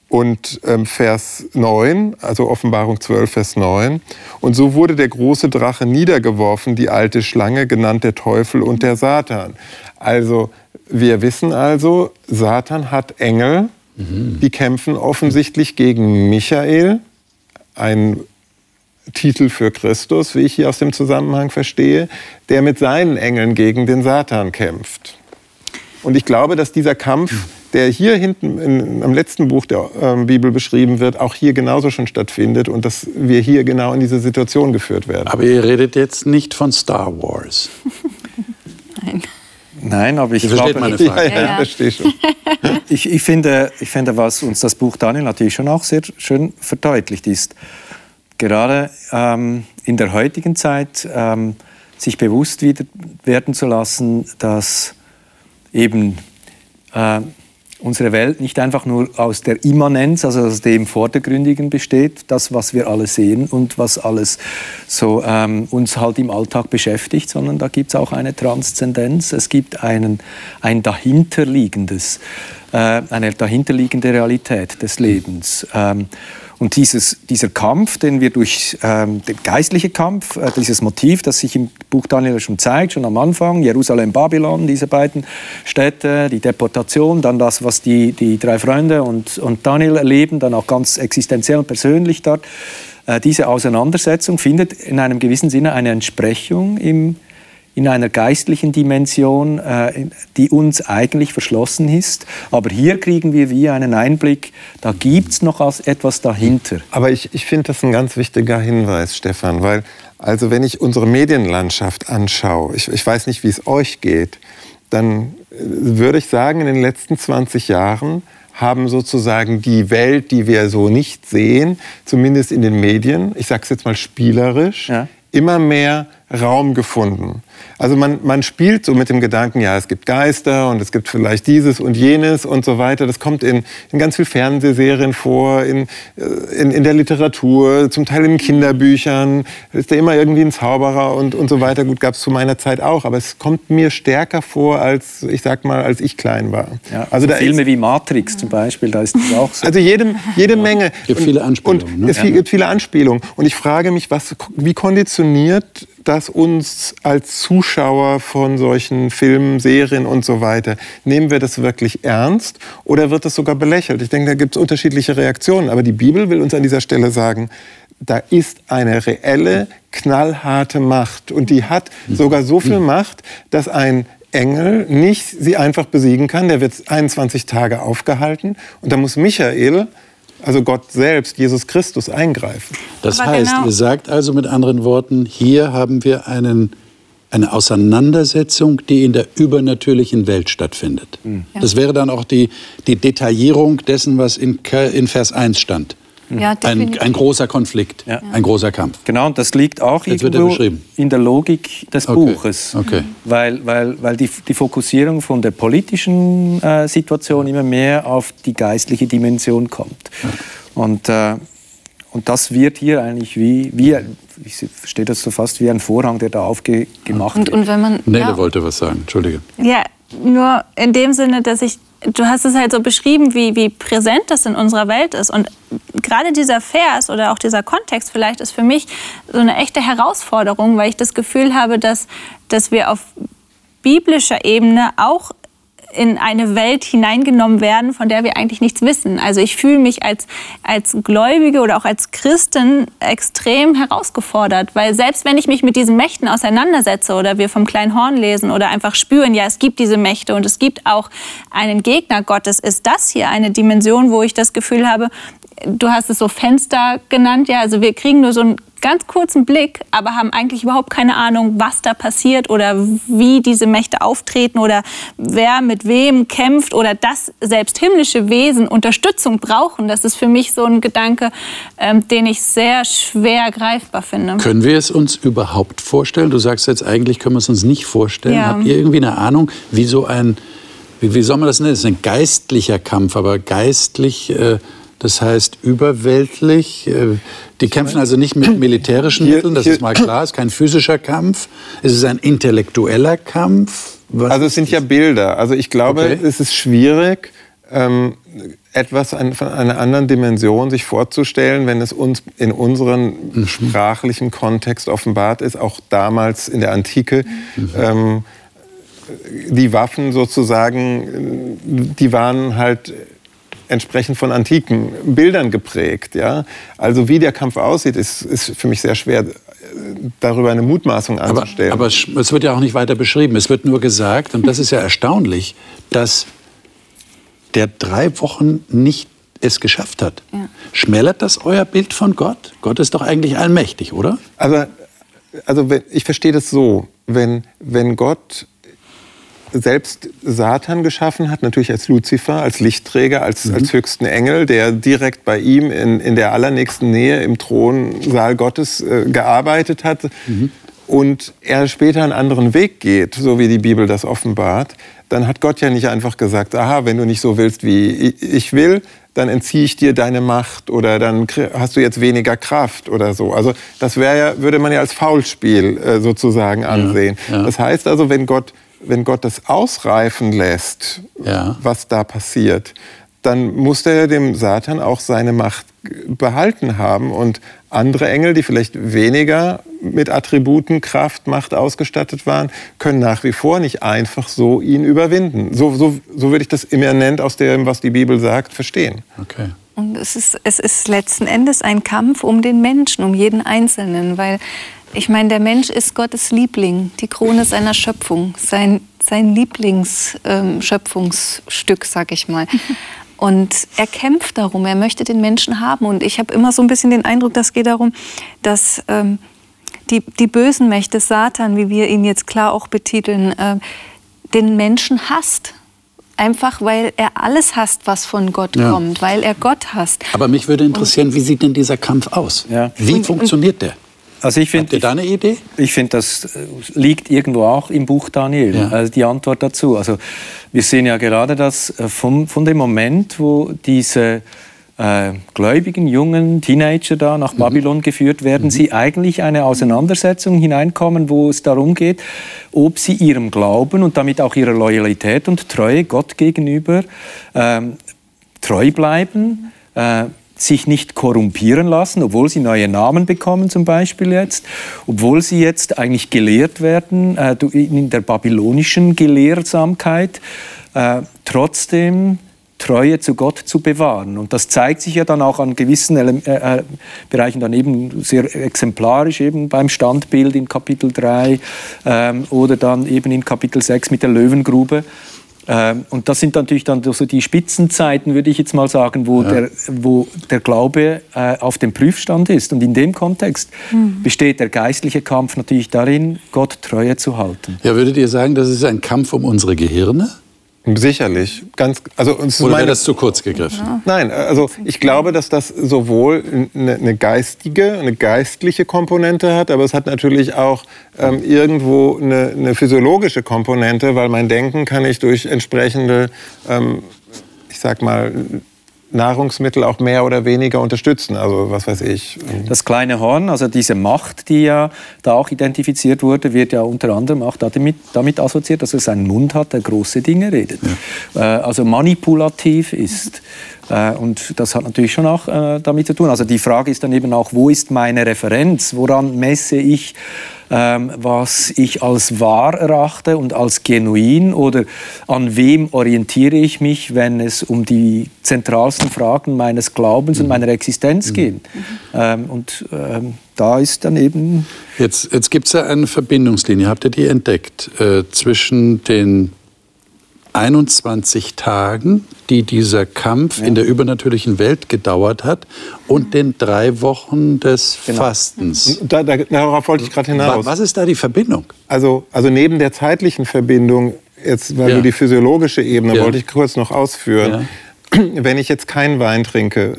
Und ähm, Vers 9, also Offenbarung 12, Vers 9. Und so wurde der große Drache niedergeworfen, die alte Schlange, genannt der Teufel und der Satan. Also wir wissen also, Satan hat Engel, mhm. die kämpfen offensichtlich gegen Michael, ein Titel für Christus, wie ich hier aus dem Zusammenhang verstehe, der mit seinen Engeln gegen den Satan kämpft. Und ich glaube, dass dieser Kampf, der hier hinten in, am letzten Buch der äh, Bibel beschrieben wird, auch hier genauso schon stattfindet und dass wir hier genau in diese Situation geführt werden. Aber ihr redet jetzt nicht von Star Wars. Nein. Nein, aber ich glaube, meine Frage. Ja, ja, verstehe schon. ich, ich, finde, ich finde, was uns das Buch Daniel natürlich schon auch sehr schön verdeutlicht ist, gerade ähm, in der heutigen Zeit ähm, sich bewusst wieder werden zu lassen, dass eben äh, unsere Welt nicht einfach nur aus der Immanenz, also aus dem Vordergründigen besteht, das, was wir alle sehen und was alles so ähm, uns halt im Alltag beschäftigt, sondern da gibt es auch eine Transzendenz, es gibt einen, ein dahinterliegendes, äh, eine dahinterliegende Realität des Lebens. Ähm, und dieses, dieser Kampf, den wir durch ähm, den geistlichen Kampf, äh, dieses Motiv, das sich im Buch Daniel schon zeigt, schon am Anfang, Jerusalem, Babylon, diese beiden Städte, die Deportation, dann das, was die, die drei Freunde und, und Daniel erleben, dann auch ganz existenziell und persönlich dort. Äh, diese Auseinandersetzung findet in einem gewissen Sinne eine Entsprechung im in einer geistlichen Dimension, äh, die uns eigentlich verschlossen ist. Aber hier kriegen wir wie einen Einblick, da gibt es noch etwas dahinter. Aber ich, ich finde das ein ganz wichtiger Hinweis, Stefan, weil also wenn ich unsere Medienlandschaft anschaue, ich, ich weiß nicht, wie es euch geht, dann äh, würde ich sagen, in den letzten 20 Jahren haben sozusagen die Welt, die wir so nicht sehen, zumindest in den Medien, ich sage es jetzt mal spielerisch, ja. immer mehr Raum gefunden. Also man, man spielt so mit dem Gedanken, ja, es gibt Geister und es gibt vielleicht dieses und jenes und so weiter. Das kommt in, in ganz vielen Fernsehserien vor, in, äh, in, in der Literatur, zum Teil in Kinderbüchern. Ist da immer irgendwie ein Zauberer und, und so weiter. Gut, gab es zu meiner Zeit auch, aber es kommt mir stärker vor, als ich sag mal, als ich klein war. Ja, also da Filme ist, wie Matrix zum Beispiel, da ist das auch so. Also jede, jede ja. Menge. Es gibt viele Anspielungen. Und, ne? Es gibt viele Anspielungen. Und ich frage mich, was, wie konditioniert das uns als Zuschauer von solchen Filmen, Serien und so weiter, nehmen wir das wirklich ernst oder wird das sogar belächelt? Ich denke, da gibt es unterschiedliche Reaktionen. Aber die Bibel will uns an dieser Stelle sagen, da ist eine reelle, knallharte Macht. Und die hat sogar so viel Macht, dass ein Engel nicht sie einfach besiegen kann. Der wird 21 Tage aufgehalten. Und da muss Michael also Gott selbst, Jesus Christus, eingreifen. Das Aber heißt, genau. ihr sagt also mit anderen Worten, hier haben wir einen, eine Auseinandersetzung, die in der übernatürlichen Welt stattfindet. Mhm. Das wäre dann auch die, die Detaillierung dessen, was in, in Vers 1 stand. Ja, ein, ein, großer Konflikt, ja. ein großer Kampf. Genau, und das liegt auch Jetzt irgendwo in der Logik des okay. Buches. Okay. Weil, weil, weil die, die Fokussierung von der politischen äh, Situation immer mehr auf die geistliche Dimension kommt. Und, äh, und das wird hier eigentlich wie, wie ich verstehe das so fast wie ein Vorhang, der da aufgemacht und, wird. Und wenn man, Nele ja. wollte was sagen, Entschuldige. Ja, nur in dem Sinne, dass ich du hast es halt so beschrieben, wie, wie präsent das in unserer Welt ist. Und gerade dieser Vers oder auch dieser Kontext vielleicht ist für mich so eine echte Herausforderung, weil ich das Gefühl habe, dass, dass wir auf biblischer Ebene auch in eine Welt hineingenommen werden, von der wir eigentlich nichts wissen. Also ich fühle mich als, als Gläubige oder auch als Christin extrem herausgefordert, weil selbst wenn ich mich mit diesen Mächten auseinandersetze oder wir vom kleinen Horn lesen oder einfach spüren, ja, es gibt diese Mächte und es gibt auch einen Gegner Gottes, ist das hier eine Dimension, wo ich das Gefühl habe, du hast es so Fenster genannt, ja, also wir kriegen nur so ein ganz kurzen Blick, aber haben eigentlich überhaupt keine Ahnung, was da passiert oder wie diese Mächte auftreten oder wer mit wem kämpft oder dass selbst himmlische Wesen Unterstützung brauchen. Das ist für mich so ein Gedanke, ähm, den ich sehr schwer greifbar finde. Können wir es uns überhaupt vorstellen? Du sagst jetzt eigentlich, können wir es uns nicht vorstellen. Ja. Habt ihr irgendwie eine Ahnung, wie so ein, wie, wie soll man das nennen? Es ist ein geistlicher Kampf, aber geistlich... Äh, das heißt überweltlich. Äh, die kämpfen also nicht mit militärischen Mitteln, das ist mal klar, es ist kein physischer Kampf, es ist ein intellektueller Kampf. Was also es sind ja Bilder. Also ich glaube, okay. es ist schwierig, ähm, etwas an, von einer anderen Dimension sich vorzustellen, wenn es uns in unserem mhm. sprachlichen Kontext offenbart ist, auch damals in der Antike. Mhm. Ähm, die Waffen sozusagen, die waren halt entsprechend von antiken Bildern geprägt. Ja? Also wie der Kampf aussieht, ist, ist für mich sehr schwer darüber eine Mutmaßung anzustellen. Aber, aber es wird ja auch nicht weiter beschrieben. Es wird nur gesagt, und das ist ja erstaunlich, dass der drei Wochen nicht es geschafft hat. Ja. Schmälert das euer Bild von Gott? Gott ist doch eigentlich allmächtig, oder? Also, also ich verstehe das so, wenn, wenn Gott selbst Satan geschaffen hat, natürlich als Luzifer, als Lichtträger, als, mhm. als höchsten Engel, der direkt bei ihm in, in der allernächsten Nähe im Thronsaal Gottes äh, gearbeitet hat mhm. und er später einen anderen Weg geht, so wie die Bibel das offenbart, dann hat Gott ja nicht einfach gesagt, aha, wenn du nicht so willst, wie ich will, dann entziehe ich dir deine Macht oder dann hast du jetzt weniger Kraft oder so. Also das ja, würde man ja als Faulspiel äh, sozusagen ansehen. Ja, ja. Das heißt also, wenn Gott wenn Gott das ausreifen lässt, ja. was da passiert, dann muss er dem Satan auch seine Macht behalten haben. Und andere Engel, die vielleicht weniger mit Attributen, Kraft, Macht ausgestattet waren, können nach wie vor nicht einfach so ihn überwinden. So, so, so würde ich das immanent aus dem, was die Bibel sagt, verstehen. Okay. Und es ist, es ist letzten Endes ein Kampf um den Menschen, um jeden Einzelnen, weil ich meine, der Mensch ist Gottes Liebling, die Krone seiner Schöpfung, sein, sein Lieblingsschöpfungsstück, ähm, sag ich mal. Und er kämpft darum, er möchte den Menschen haben. Und ich habe immer so ein bisschen den Eindruck, das geht darum, dass ähm, die, die bösen Mächte, Satan, wie wir ihn jetzt klar auch betiteln, äh, den Menschen hasst. Einfach weil er alles hasst, was von Gott ja. kommt, weil er Gott hasst. Aber mich würde interessieren, und, wie sieht denn dieser Kampf aus? Ja. Wie und, funktioniert der? Also ich find, Habt ihr da eine Idee? Ich finde, das äh, liegt irgendwo auch im Buch Daniel, ja. also die Antwort dazu. Also wir sehen ja gerade, dass äh, von, von dem Moment, wo diese äh, gläubigen jungen Teenager da nach mhm. Babylon geführt werden, mhm. sie eigentlich eine Auseinandersetzung hineinkommen, wo es darum geht, ob sie ihrem Glauben und damit auch ihrer Loyalität und Treue Gott gegenüber ähm, treu bleiben. Äh, sich nicht korrumpieren lassen, obwohl sie neue Namen bekommen zum Beispiel jetzt, obwohl sie jetzt eigentlich gelehrt werden äh, in der babylonischen Gelehrsamkeit, äh, trotzdem Treue zu Gott zu bewahren. Und das zeigt sich ja dann auch an gewissen äh, äh Bereichen dann eben sehr exemplarisch, eben beim Standbild in Kapitel 3 ähm, oder dann eben in Kapitel 6 mit der Löwengrube. Ähm, und das sind natürlich dann so die Spitzenzeiten, würde ich jetzt mal sagen, wo, ja. der, wo der Glaube äh, auf dem Prüfstand ist. Und in dem Kontext mhm. besteht der geistliche Kampf natürlich darin, Gott Treue zu halten. Ja, würdet ihr sagen, das ist ein Kampf um unsere Gehirne? Sicherlich. Ganz, also, Oder wäre das zu kurz gegriffen? Ja. Nein, also ich glaube, dass das sowohl eine, eine, geistige, eine geistliche Komponente hat, aber es hat natürlich auch ähm, irgendwo eine, eine, physiologische Komponente, weil mein Denken kann ich durch entsprechende, ähm, ich sag mal, Nahrungsmittel auch mehr oder weniger unterstützen. Also was weiß ich. Das kleine Horn, also diese Macht, die ja da auch identifiziert wurde, wird ja unter anderem auch damit, damit assoziiert, dass es einen Mund hat, der große Dinge redet. Ja. Äh, also manipulativ ist. Äh, und das hat natürlich schon auch äh, damit zu tun. Also die Frage ist dann eben auch, wo ist meine Referenz? Woran messe ich ähm, was ich als wahr erachte und als genuin oder an wem orientiere ich mich, wenn es um die zentralsten Fragen meines Glaubens und mhm. meiner Existenz mhm. geht. Ähm, und ähm, da ist dann eben... Jetzt, jetzt gibt es ja eine Verbindungslinie, habt ihr die entdeckt, äh, zwischen den 21 Tagen, die dieser Kampf ja. in der übernatürlichen Welt gedauert hat, und den drei Wochen des genau. Fastens. Da, da, darauf wollte ich gerade hinaus. Was ist da die Verbindung? Also, also neben der zeitlichen Verbindung, jetzt weil ja. du die physiologische Ebene, ja. wollte ich kurz noch ausführen. Wenn ich jetzt keinen Wein trinke,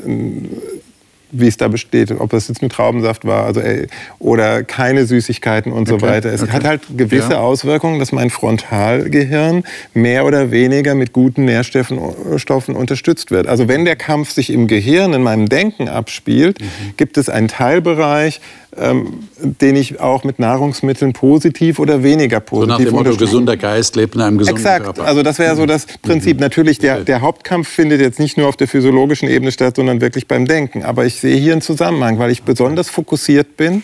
wie es da besteht, ob das jetzt mit Traubensaft war also, ey, oder keine Süßigkeiten und okay. so weiter. Es okay. hat halt gewisse ja. Auswirkungen, dass mein Frontalgehirn mehr oder weniger mit guten Nährstoffen Stoffen unterstützt wird. Also wenn der Kampf sich im Gehirn, in meinem Denken abspielt, mhm. gibt es einen Teilbereich, ähm, den ich auch mit Nahrungsmitteln positiv oder weniger positiv so nach dem Motto, gesunder Geist lebt in einem gesunden Exakt. Körper. Also das wäre so das mhm. Prinzip. Mhm. Natürlich, der, der Hauptkampf findet jetzt nicht nur auf der physiologischen Ebene statt, sondern wirklich beim Denken. Aber ich sehe hier einen Zusammenhang, weil ich besonders fokussiert bin,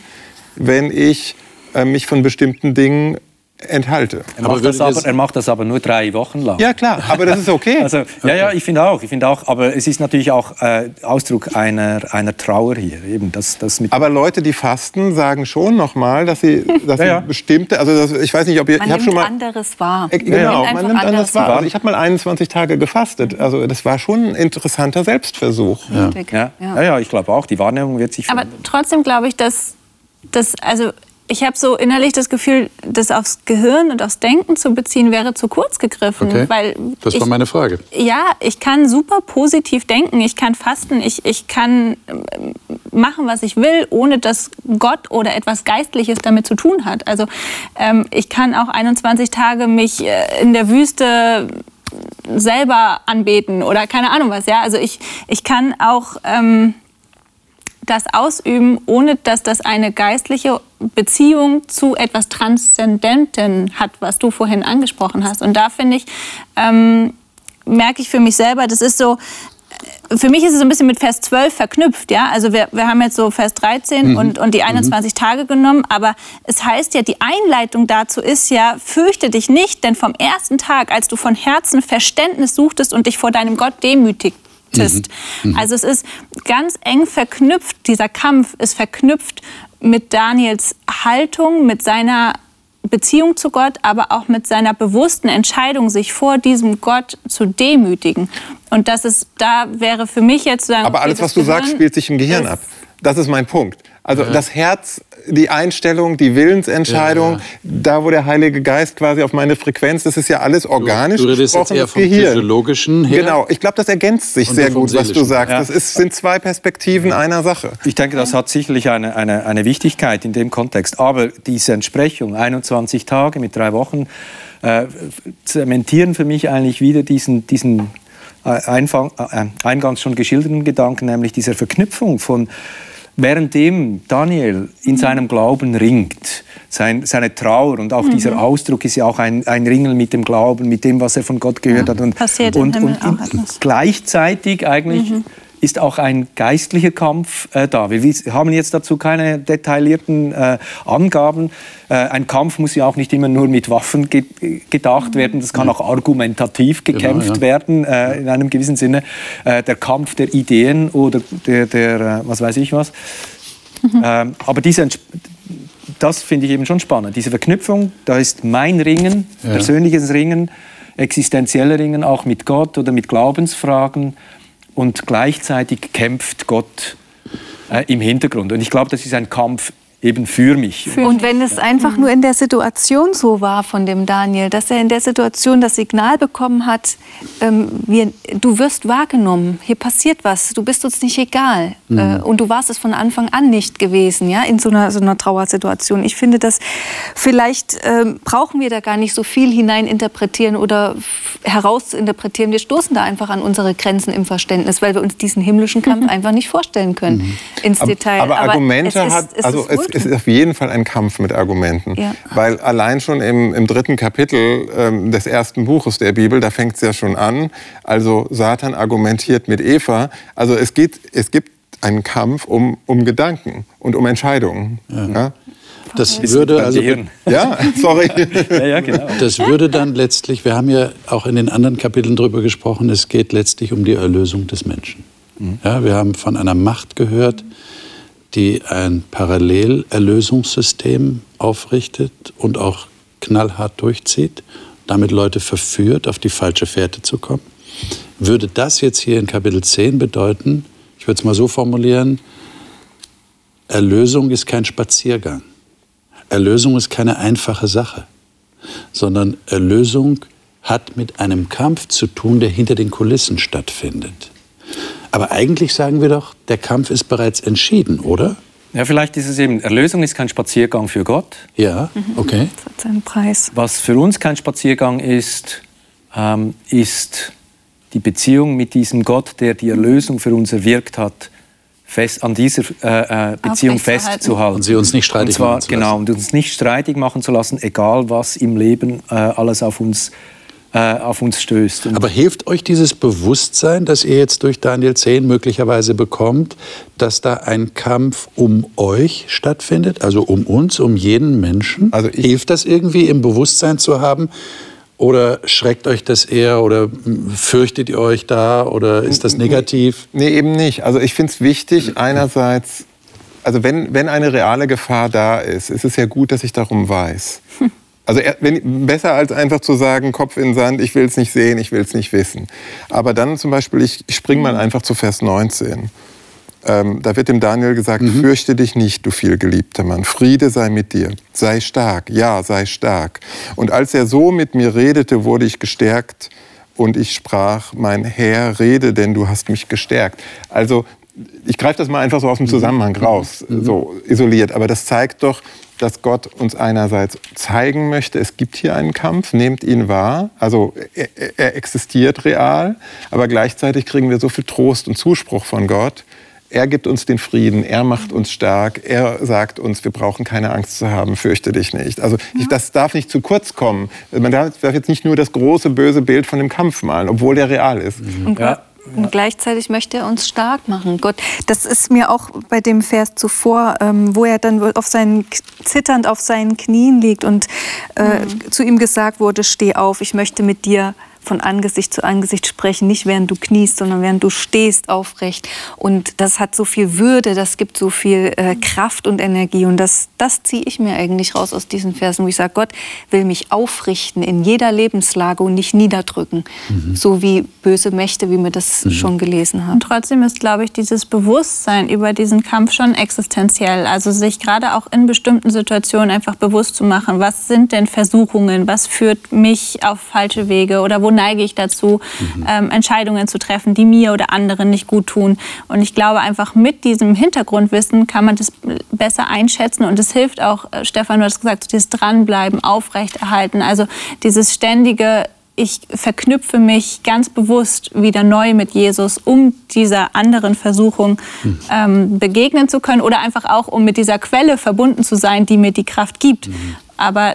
wenn ich äh, mich von bestimmten Dingen enthalte. Er macht, das aber, er macht das aber nur drei Wochen lang. Ja klar, aber das ist okay. also, ja, ja, ich finde auch, ich finde auch, aber es ist natürlich auch äh, Ausdruck einer, einer Trauer hier. Eben das, das mit aber Leute, die fasten, sagen schon nochmal, dass sie, dass ja, ja. bestimmte, also das, ich weiß nicht, ob ihr, man ich habe schon mal anderes wahr. Äh, genau, man, man nimmt anderes wahr. Also ich habe mal 21 Tage gefastet. Also das war schon ein interessanter Selbstversuch. Ja, ja. ja. ja ich glaube auch. Die Wahrnehmung wird sich. Verändern. Aber trotzdem glaube ich, dass das also ich habe so innerlich das Gefühl, das aufs Gehirn und aufs Denken zu beziehen, wäre zu kurz gegriffen. Okay. Weil das ich, war meine Frage. Ja, ich kann super positiv denken, ich kann fasten, ich, ich kann ähm, machen, was ich will, ohne dass Gott oder etwas Geistliches damit zu tun hat. Also ähm, ich kann auch 21 Tage mich äh, in der Wüste selber anbeten oder keine Ahnung was. Ja, also ich, ich kann auch ähm, das ausüben, ohne dass das eine geistliche Beziehung zu etwas Transzendenten hat, was du vorhin angesprochen hast. Und da finde ich, ähm, merke ich für mich selber, das ist so, für mich ist es so ein bisschen mit Vers 12 verknüpft, ja. Also wir, wir haben jetzt so Vers 13 mhm. und, und die 21 mhm. Tage genommen, aber es heißt ja, die Einleitung dazu ist ja, fürchte dich nicht, denn vom ersten Tag, als du von Herzen Verständnis suchtest und dich vor deinem Gott demütigt, ist. Mhm. Mhm. Also es ist ganz eng verknüpft, dieser Kampf ist verknüpft mit Daniels Haltung, mit seiner Beziehung zu Gott, aber auch mit seiner bewussten Entscheidung, sich vor diesem Gott zu demütigen. Und das ist, da wäre für mich jetzt sagen. Aber alles, was du sagst, spielt sich im Gehirn ab. Das ist mein Punkt. Also ja. das Herz, die Einstellung, die Willensentscheidung, ja, ja. da wo der Heilige Geist quasi auf meine Frequenz, das ist ja alles organisch. Du, du redest jetzt eher vom Gehirn. physiologischen her. Genau, ich glaube, das ergänzt sich sehr gut, was du sagst. Das ist, sind zwei Perspektiven einer Sache. Ich denke, das hat sicherlich eine, eine, eine Wichtigkeit in dem Kontext. Aber diese Entsprechung, 21 Tage mit drei Wochen, äh, zementieren für mich eigentlich wieder diesen, diesen äh, Einfang, äh, eingangs schon geschilderten Gedanken, nämlich dieser Verknüpfung von währenddem Daniel in mhm. seinem Glauben ringt, sein, seine Trauer und auch mhm. dieser Ausdruck ist ja auch ein, ein Ringen mit dem Glauben, mit dem, was er von Gott gehört ja, hat. Und, Passiert und, und, und gleichzeitig eigentlich mhm ist auch ein geistlicher Kampf äh, da. Wir haben jetzt dazu keine detaillierten äh, Angaben. Äh, ein Kampf muss ja auch nicht immer nur mit Waffen ge gedacht werden, das kann auch argumentativ genau, gekämpft genau, ja. werden, äh, in einem gewissen Sinne. Äh, der Kampf der Ideen oder der, der äh, was weiß ich was. Mhm. Ähm, aber diese das finde ich eben schon spannend. Diese Verknüpfung, da ist mein Ringen, ja. persönliches Ringen, existenzielle Ringen auch mit Gott oder mit Glaubensfragen und gleichzeitig kämpft Gott äh, im Hintergrund. Und ich glaube, das ist ein Kampf eben für mich. Und wenn es einfach nur in der Situation so war von dem Daniel, dass er in der Situation das Signal bekommen hat, ähm, wir, du wirst wahrgenommen, hier passiert was, du bist uns nicht egal. Mhm. Äh, und du warst es von Anfang an nicht gewesen, ja, in so einer, so einer Trauersituation. Ich finde, dass vielleicht ähm, brauchen wir da gar nicht so viel hineininterpretieren oder herausinterpretieren. Wir stoßen da einfach an unsere Grenzen im Verständnis, weil wir uns diesen himmlischen Kampf mhm. einfach nicht vorstellen können mhm. ins aber, Detail. Aber, aber Argumente es hat, also es, es ist auf jeden Fall ein Kampf mit Argumenten. Ja. Weil allein schon im, im dritten Kapitel ähm, des ersten Buches der Bibel, da fängt es ja schon an. Also Satan argumentiert mit Eva. Also es, geht, es gibt einen Kampf um, um Gedanken und um Entscheidungen. Ja. Ja? Das würde also ja, sorry. ja, ja, genau. Das würde dann letztlich, wir haben ja auch in den anderen Kapiteln darüber gesprochen, es geht letztlich um die Erlösung des Menschen. Mhm. Ja, wir haben von einer Macht gehört, die ein Parallelerlösungssystem aufrichtet und auch knallhart durchzieht, damit Leute verführt, auf die falsche Fährte zu kommen. Würde das jetzt hier in Kapitel 10 bedeuten, ich würde es mal so formulieren, Erlösung ist kein Spaziergang. Erlösung ist keine einfache Sache, sondern Erlösung hat mit einem Kampf zu tun, der hinter den Kulissen stattfindet. Aber eigentlich sagen wir doch, der Kampf ist bereits entschieden, oder? Ja, vielleicht ist es eben, Erlösung ist kein Spaziergang für Gott. Ja, okay. Das hat seinen Preis. Was für uns kein Spaziergang ist, ähm, ist die Beziehung mit diesem Gott, der die Erlösung für uns erwirkt hat, fest, an dieser äh, äh Beziehung festzuhalten. Und sie uns nicht streitig und zwar, machen zu lassen. Genau, und uns nicht streitig machen zu lassen, egal was im Leben äh, alles auf uns äh, auf uns stößt. Und Aber hilft euch dieses Bewusstsein, das ihr jetzt durch Daniel 10 möglicherweise bekommt, dass da ein Kampf um euch stattfindet, also um uns, um jeden Menschen? Also hilft das irgendwie im Bewusstsein zu haben? Oder schreckt euch das eher oder fürchtet ihr euch da oder ist das negativ? Nee, eben nicht. Also ich finde es wichtig, einerseits, also wenn, wenn eine reale Gefahr da ist, ist es ja gut, dass ich darum weiß. Also wenn, besser als einfach zu sagen, Kopf in Sand, ich will es nicht sehen, ich will es nicht wissen. Aber dann zum Beispiel, ich, ich springe mal einfach zu Vers 19. Ähm, da wird dem Daniel gesagt, mhm. fürchte dich nicht, du vielgeliebter Mann, Friede sei mit dir, sei stark, ja, sei stark. Und als er so mit mir redete, wurde ich gestärkt und ich sprach, mein Herr, rede, denn du hast mich gestärkt. Also ich greife das mal einfach so aus dem mhm. Zusammenhang raus, mhm. so isoliert, aber das zeigt doch, dass Gott uns einerseits zeigen möchte, es gibt hier einen Kampf, nehmt ihn wahr, also er, er, existiert real, aber gleichzeitig kriegen wir so viel Trost und Zuspruch von Gott. Er gibt uns den Frieden, er macht uns stark, er sagt uns, wir brauchen keine Angst zu haben, fürchte dich nicht. Also ja. das darf nicht zu kurz kommen. Man darf jetzt nicht nur das große böse Bild von dem Kampf malen, obwohl der real ist. Und ja. Und gleichzeitig möchte er uns stark machen. Gott, das ist mir auch bei dem Vers zuvor, ähm, wo er dann auf seinen, zitternd auf seinen Knien liegt und äh, mhm. zu ihm gesagt wurde, steh auf, ich möchte mit dir von Angesicht zu Angesicht sprechen, nicht während du kniest, sondern während du stehst aufrecht. Und das hat so viel Würde, das gibt so viel äh, Kraft und Energie. Und das, das ziehe ich mir eigentlich raus aus diesen Versen, wo ich sage, Gott will mich aufrichten in jeder Lebenslage und nicht niederdrücken, mhm. so wie böse Mächte, wie wir das mhm. schon gelesen haben. Und trotzdem ist, glaube ich, dieses Bewusstsein über diesen Kampf schon existenziell. Also sich gerade auch in bestimmten Situationen einfach bewusst zu machen, was sind denn Versuchungen, was führt mich auf falsche Wege oder wo neige ich dazu, mhm. ähm, Entscheidungen zu treffen, die mir oder anderen nicht gut tun. Und ich glaube, einfach mit diesem Hintergrundwissen kann man das besser einschätzen und es hilft auch, äh, Stefan, du hast gesagt, dieses Dranbleiben, aufrechterhalten, also dieses ständige ich verknüpfe mich ganz bewusst wieder neu mit Jesus, um dieser anderen Versuchung mhm. ähm, begegnen zu können oder einfach auch, um mit dieser Quelle verbunden zu sein, die mir die Kraft gibt. Mhm. Aber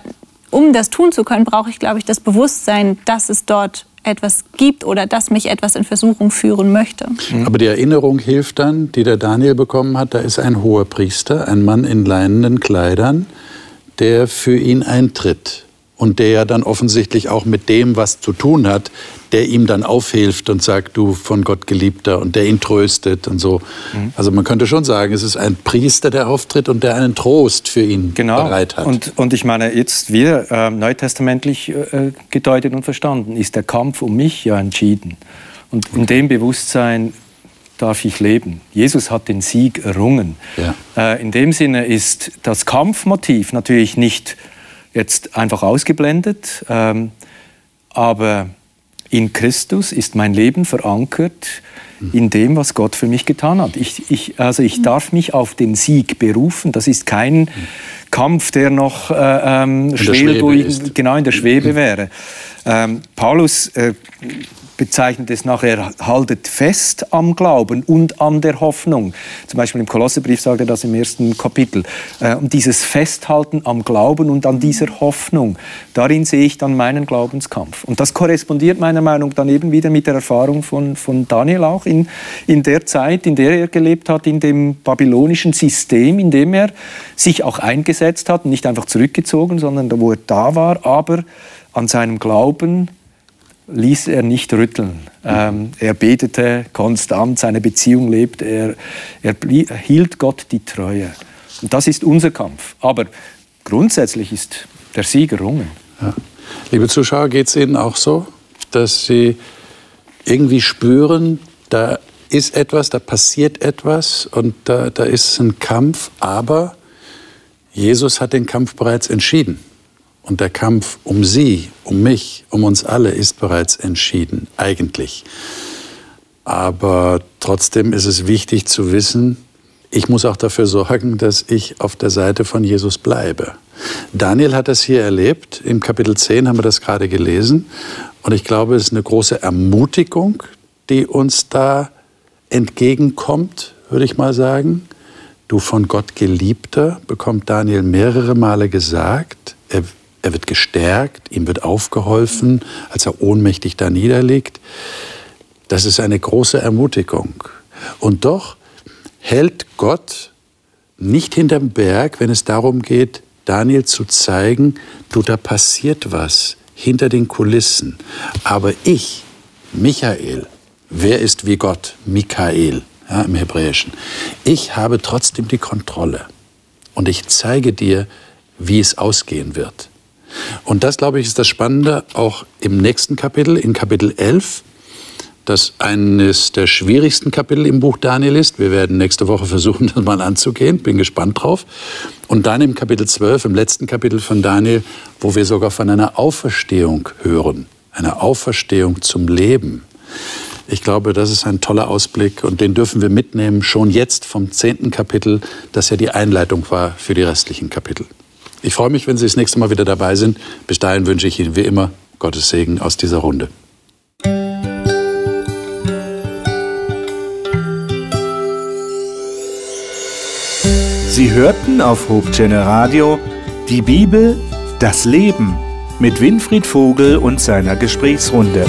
um das tun zu können, brauche ich, glaube ich, das Bewusstsein, dass es dort etwas gibt oder dass mich etwas in Versuchung führen möchte. Mhm. Aber die Erinnerung hilft dann, die der Daniel bekommen hat, da ist ein hoher Priester, ein Mann in leinenen Kleidern, der für ihn eintritt und der ja dann offensichtlich auch mit dem was zu tun hat, der ihm dann aufhilft und sagt, du von Gott geliebter und der ihn tröstet und so. Mhm. Also man könnte schon sagen, es ist ein Priester, der auftritt und der einen Trost für ihn genau. bereit hat. Und, und ich meine, jetzt wir äh, neutestamentlich äh, gedeutet und verstanden, ist der Kampf um mich ja entschieden. Und in dem Bewusstsein darf ich leben. Jesus hat den Sieg errungen. Ja. Äh, in dem Sinne ist das Kampfmotiv natürlich nicht jetzt einfach ausgeblendet. Ähm, aber in Christus ist mein Leben verankert in dem, was Gott für mich getan hat. Ich, ich, also ich darf mich auf den Sieg berufen. Das ist kein Kampf, der noch äh, ähm, schwer durch, genau in der Schwebe wäre. Ähm, Paulus äh, bezeichnet es nachher, haltet fest am Glauben und an der Hoffnung. Zum Beispiel im Kolosserbrief sagt er das im ersten Kapitel. Äh, und dieses Festhalten am Glauben und an dieser Hoffnung, darin sehe ich dann meinen Glaubenskampf. Und das korrespondiert meiner Meinung nach dann eben wieder mit der Erfahrung von, von Daniel auch in, in der Zeit, in der er gelebt hat, in dem babylonischen System, in dem er sich auch eingesetzt hat, nicht einfach zurückgezogen, sondern wo er da war, aber an seinem Glauben ließ er nicht rütteln. Ähm, er betete konstant, seine Beziehung lebt, er, er hielt Gott die Treue. Und das ist unser Kampf. Aber grundsätzlich ist der Sieg errungen. Ja. Liebe Zuschauer, geht es Ihnen auch so, dass Sie irgendwie spüren, da ist etwas, da passiert etwas und da, da ist ein Kampf, aber Jesus hat den Kampf bereits entschieden. Und der Kampf um sie, um mich, um uns alle ist bereits entschieden, eigentlich. Aber trotzdem ist es wichtig zu wissen, ich muss auch dafür sorgen, dass ich auf der Seite von Jesus bleibe. Daniel hat das hier erlebt. Im Kapitel 10 haben wir das gerade gelesen. Und ich glaube, es ist eine große Ermutigung, die uns da entgegenkommt, würde ich mal sagen. Du von Gott geliebter, bekommt Daniel mehrere Male gesagt. Er er wird gestärkt, ihm wird aufgeholfen, als er ohnmächtig da niederliegt. Das ist eine große Ermutigung. Und doch hält Gott nicht hinterm Berg, wenn es darum geht, Daniel zu zeigen, du, da passiert was hinter den Kulissen. Aber ich, Michael, wer ist wie Gott? Michael ja, im Hebräischen. Ich habe trotzdem die Kontrolle. Und ich zeige dir, wie es ausgehen wird. Und das, glaube ich, ist das Spannende auch im nächsten Kapitel, in Kapitel 11, das eines der schwierigsten Kapitel im Buch Daniel ist. Wir werden nächste Woche versuchen, das mal anzugehen. Bin gespannt drauf. Und dann im Kapitel 12, im letzten Kapitel von Daniel, wo wir sogar von einer Auferstehung hören. Einer Auferstehung zum Leben. Ich glaube, das ist ein toller Ausblick und den dürfen wir mitnehmen, schon jetzt vom zehnten Kapitel, das ja die Einleitung war für die restlichen Kapitel. Ich freue mich, wenn Sie das nächste Mal wieder dabei sind. Bis dahin wünsche ich Ihnen wie immer Gottes Segen aus dieser Runde. Sie hörten auf Hope Channel Radio die Bibel, das Leben mit Winfried Vogel und seiner Gesprächsrunde.